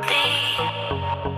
Please.